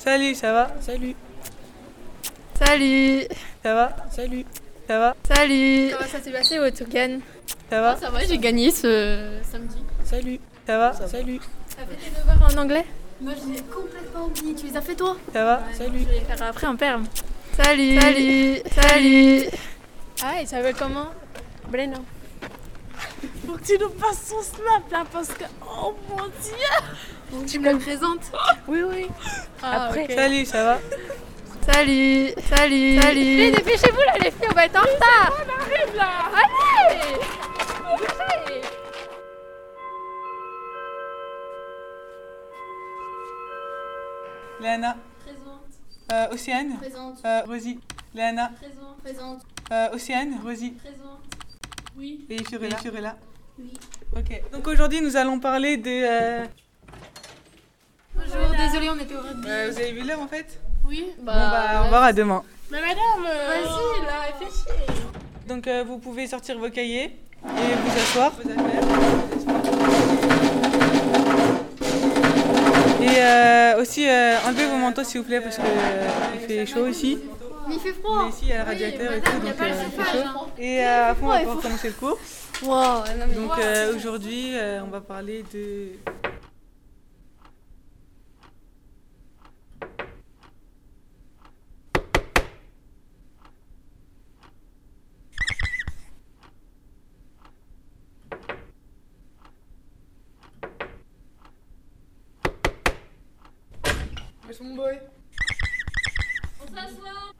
Salut, ça va? Salut. Salut. Ça va? Salut. Ça va? Salut. Comment ça s'est passé au Toucan Ça va? Ça va, j'ai gagné ce samedi. Salut. Ça va? Salut. T'as fait tes devoirs en anglais? Moi je l'ai complètement oublié, tu les as fait toi? Ça va? Salut. Je vais les faire après en perme. Salut. Salut. Salut. Ah, il s'appelle comment? Breno. Faut que tu nous passes son snap là parce que. Oh mon dieu. Tu me le présentes. Oui, oui. Ah, Après. Salut, ça va? Salut Salut. Salut. Mais dépêchez-vous là les filles, on va être en retard. On arrive là. Allez. Bougez Léana. Présente, euh, Océane. Présente, euh, Rosie. Léana. Présent, présente, euh, Océane Rosie. Présente. Oui. et Fiorella. Fiorella Oui. Ok. Donc aujourd'hui, nous allons parler de... euh, Bonjour, désolé, on était au rugby. euh, vous avez vu l'heure en fait Oui. Bon bah, au revoir à demain. Mais madame euh, Vas-y, là, réfléchis. Donc euh, vous pouvez sortir vos cahiers et vous asseoir. Et euh, aussi euh, enlevez vos manteaux s'il vous plaît parce que euh, il fait chaud ici. Mais il fait Mais froid. ici il y a le radiateur et tout donc pas le euh, il fait chauffage, chaud. hein. Et euh, après on va pouvoir commencer le cours. Wow, non, mais Donc wow. euh, aujourd'hui euh, on va parler de... Where's mon boy On s'assoit.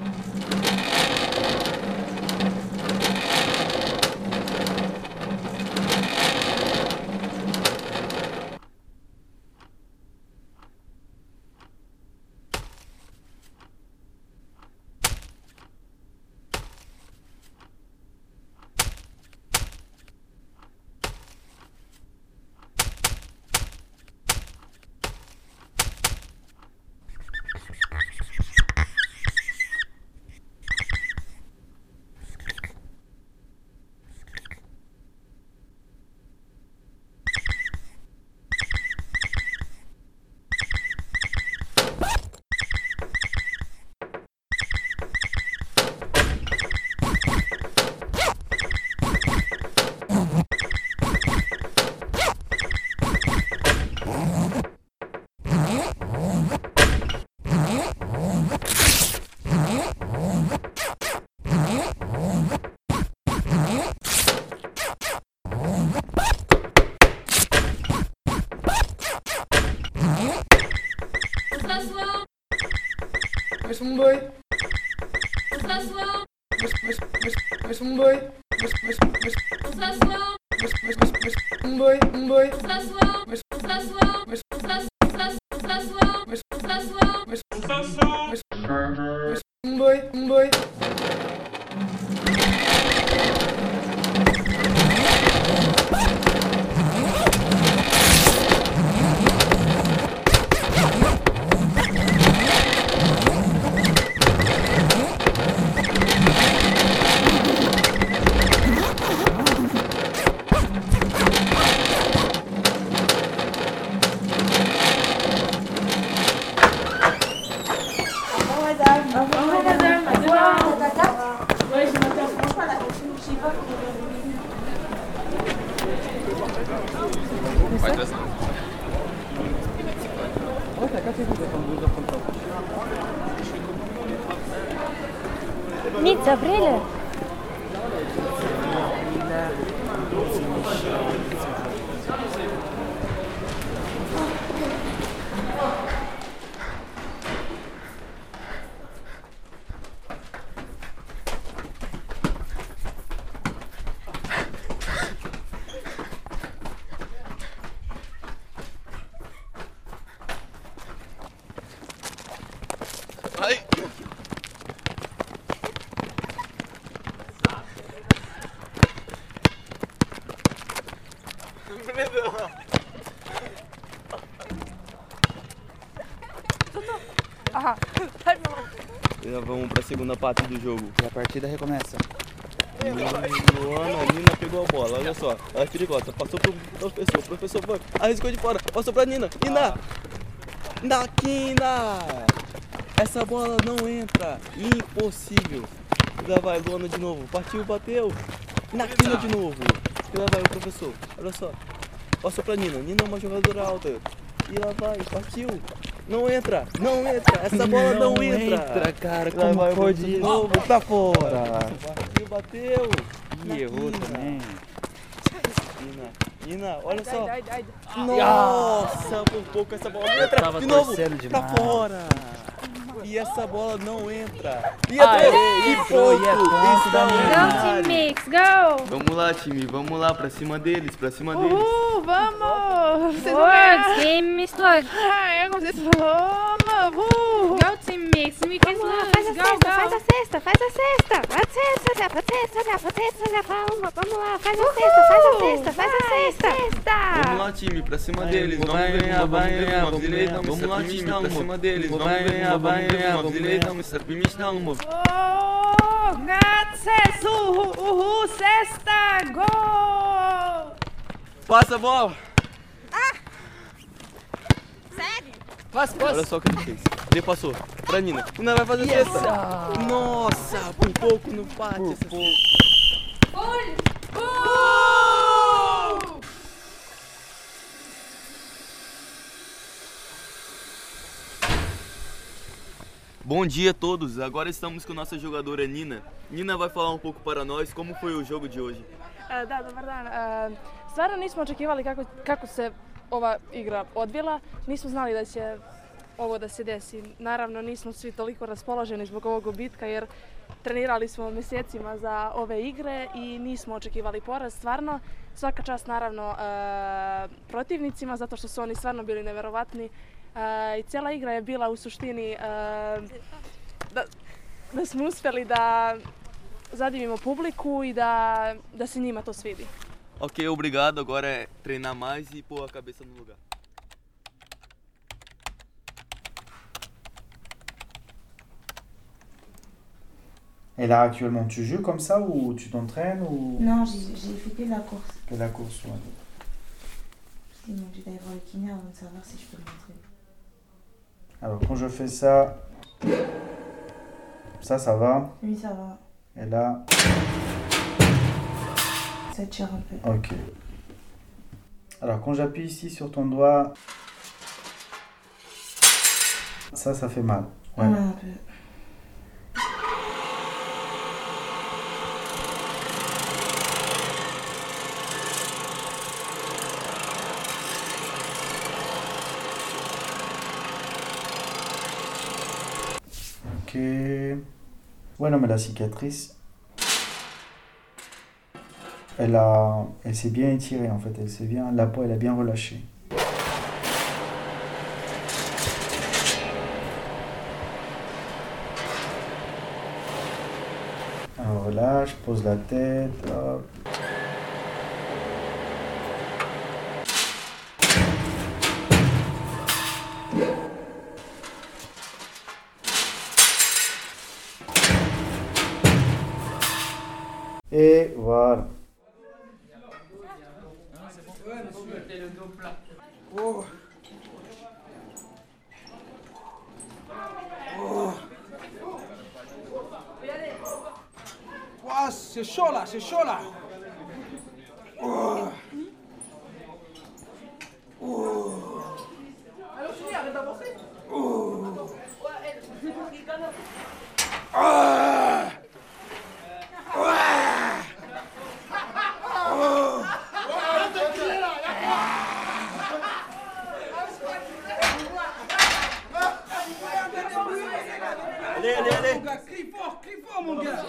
Thank you. Where's mon boy On s'assoit. Where's, where's, where's, where's mon boy Where's, where's, where's, On s'assoit. where's, where's, where's, where's mon boy Mon boy On s'assoit. Where's, On s'assoit. where's, On s'assoit. On s'assoit. Segunda parte do jogo. E a partida recomeça. Luana, a Nina pegou a bola, olha só. Ela é perigosa. Passou pro professor. O professor foi. Arriscou de fora. Passou pra Nina. Nina! Na quina! Essa bola não entra. Impossível. E lá vai, Luana de novo. Partiu, bateu. Na quina de novo. E lá vai o professor. Olha só. Passou pra Nina. Nina é uma jogadora alta. E lá vai, partiu. Não entra, não entra. Essa bola não, entra. cara. Lá vai professor de novo. Tá fora. Bateu. Na Ih, errou também. Nina, Nina, olha só. Ai, ai, ai. Nossa, por pouco essa bola não entra. De novo, tá fora. E essa bola não entra. E Aê, até e entrou, pronto. e é ponto da Está Go, área. Team Mix, go! Vamos lá, time. Vamos lá, pra cima deles, pra cima deles. Uhul, vamos! Vocês vão Words, ganhar! game start. Ai, eu gostei. Vamos! Uhul! Faz a cesta, lá, faz a cesta, sexta, faz a sexta, faz a sexta, faz a sexta, faz a sexta, vamos, vamos lá, faz a sexta, faz a sexta, faz a sexta. Vamos lá, time, pra cima deles, vai ganhar, vai ganhar, vamos direita, vamos lá, time, pra cima deles, vai ganhar, vai ganhar, vamos direita, vamos сорбимична умов. О, гацес, уху, уху, сеста, гол! Passa a bola! Ah! Sério? Passa, passa. Olha só o que ele fez. Ele passou pra Nina. Nina vai fazer cesta. Nossa, por pouco no pátio. Por pouco. Bom dia a todos. Agora estamos com nossa jogadora Nina. Nina vai falar um pouco para nós como foi o jogo de hoje. E, Da, dobar dan. E, Stvarno nismo očekivali kako, kako se ova igra odvila. Nismo znali da će ovo da se desi. Naravno nismo svi toliko raspoloženi zbog ovog gubitka jer trenirali smo mjesecima za ove igre i nismo očekivali poraz. Stvarno svaka čast naravno e, protivnicima zato što su oni stvarno bili neverovatni. E, I cijela igra je bila u suštini e, da, da smo uspjeli da zadivimo publiku i da, da se njima to svidi. Ok, obrigado. Agora é treinar mais e pôr a cabeça no lugar. Et là, actuellement, tu joues comme ça ou tu t'entraînes ou? Non, j'ai fait que la course. que la course ouais. Sinon, je vais aller voir le kiné avant de savoir si je peux montrer. Alors, quand je fais ça, ça, ça va. Oui, ça va. Et là, Ça tire un peu. ok. Alors, quand j'appuie ici sur ton doigt, ça, ça fait mal. Ouais. Ouais, un peu. Ok. Ouais, non, mais la cicatrice, elle a, elle s'est bien étirée en fait. Elle s'est bien, la peau, elle a bien relâché. Alors là, je pose la tête. hop. Et voilà. Ouah, c'est chaud là, c'est chaud là. Allez, allez, allez. Mon gars, crie fort, crie fort mon gars.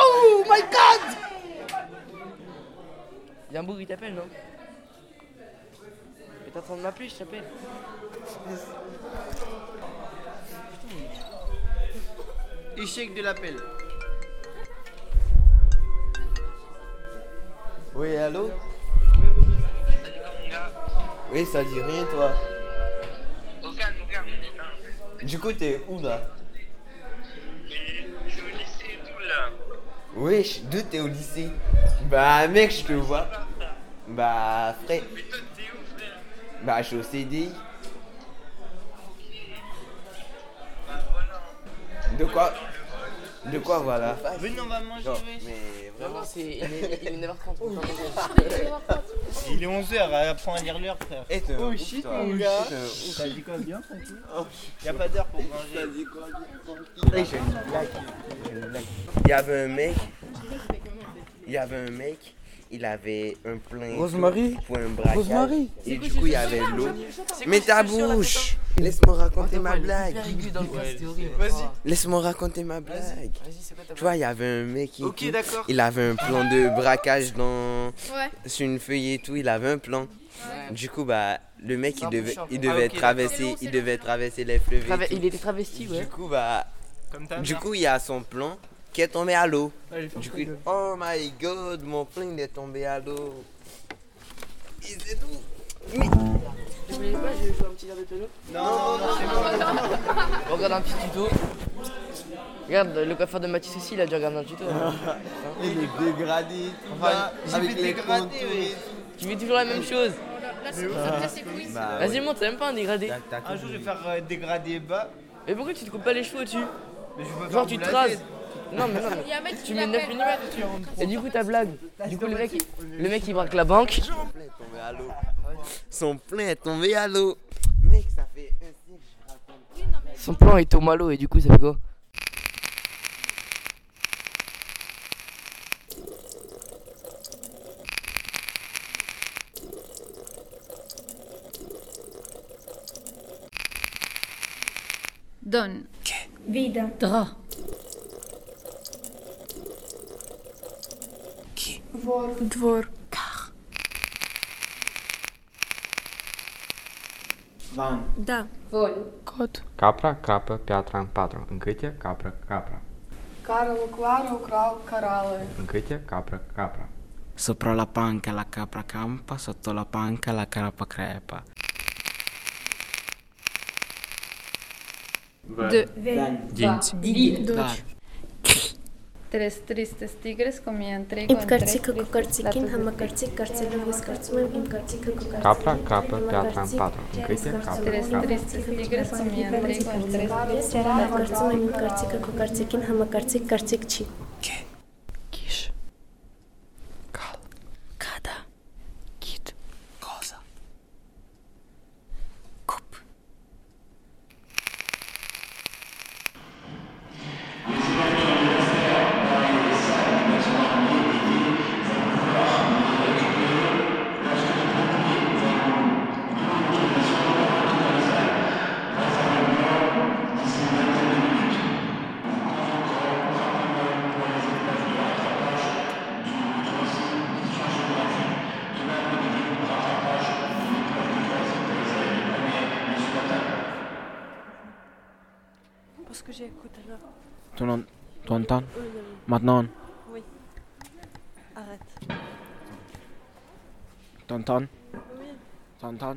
Oh my god Il t'appelle, non Il est en train de m'appeler, je t'appelle. Échec de l'appel. Oui, allô Oui, ça dit rien, toi. Du coup, t'es où là Wesh, d'où t'es au lycée Bah mec, je te vois. Bah frère. Bah je suis au CDI. De quoi? De quoi voilà Venez, on va manger. Non, mais vraiment. c'est il est, il est 9h30. on va manger. Il est 11h, apprends à lire l'heure, frère. Un oh shit, toi. mon Oh gars. T'as dit quoi bien, tranquille Oh, Y'a pas d'heure pour manger. Eh, j'ai une blague. J'ai une blague. Il y avait un mec. Il y avait un mec. Il avait un plein Rosemary pour un braquage. Rosemary Et du coup, il y avait l'eau. Mais ta bouche Laisse-moi raconter ma blague. Laisse-moi raconter ma blague. Tu vois, il y avait un mec qui. Ok, d'accord. Il avait un plan de braquage dans. Ouais. Sur une feuille et tout, il avait un plan. Du coup, bah, le mec, il devait, il Ah, devait ok, traverser, il devait traverser les fleuves. et Trava- tout. Il était travesti, ouais. Du coup, bah, du coup, il y a son plan qui est tombé à l'eau. Du coup, oh my god, mon plan il est tombé à l'eau. Et c'est tout. Vous voulez pas, je vais jouer un petit air de piano Non, non, non, c'est bon. On regarde un petit tuto. Regarde, le coiffeur de Mathis aussi, il a dû regarder un tuto. hein. Il est dégradé, tout Enfin, avec les contours oui. Tu fais toujours la même chose. Les couilles. Bah, Vas-y, monte, c'est même pas un dégradé. T'as- t'as Un jour, je vais faire euh, dégradé bas. Mais pourquoi tu te coupes pas les cheveux au-dessus Mais je Genre, tu te rases. Non, mais non, Il y a un mais mec tu qui mets 9 l'appelle. mm. Et du coup, ta blague. Du coup, le mec, le mec il braque la banque. Son plein est tombé à l'eau. Son plein est tombé à l'eau. Mec, ça fait un siècle que je raconte. Son plan est au malo et du coup, ça fait quoi? Donne. Vida. Drap. Vor. Двор. Van. Да. Воль. Кот. Capra, capra, piatra, patru. Încâte, capra, capra. Carlo, claro, cral, carale. Încâte, capra, capra. Sopra la panca la capra campa, sotto la panca la carapa crepa. De. Dinți. Di. Dar. Tres tristes tigres comían trigo Իմ en tres կարծիքը քո կարծիքին համակարծիք կարծելով ես կարծում եմ իմ կարծիքը քո կարծիքին capra, piatra, patru. Încâte, capra, Tres capra. tristes tigres comían trigo tres Ես կարծում եմ իմ կարծիքը քո կարծիքին համակարծիք կարծիք չի Tu entends Maintenant, Oui. Arrête. tu entends Oui. Tu entends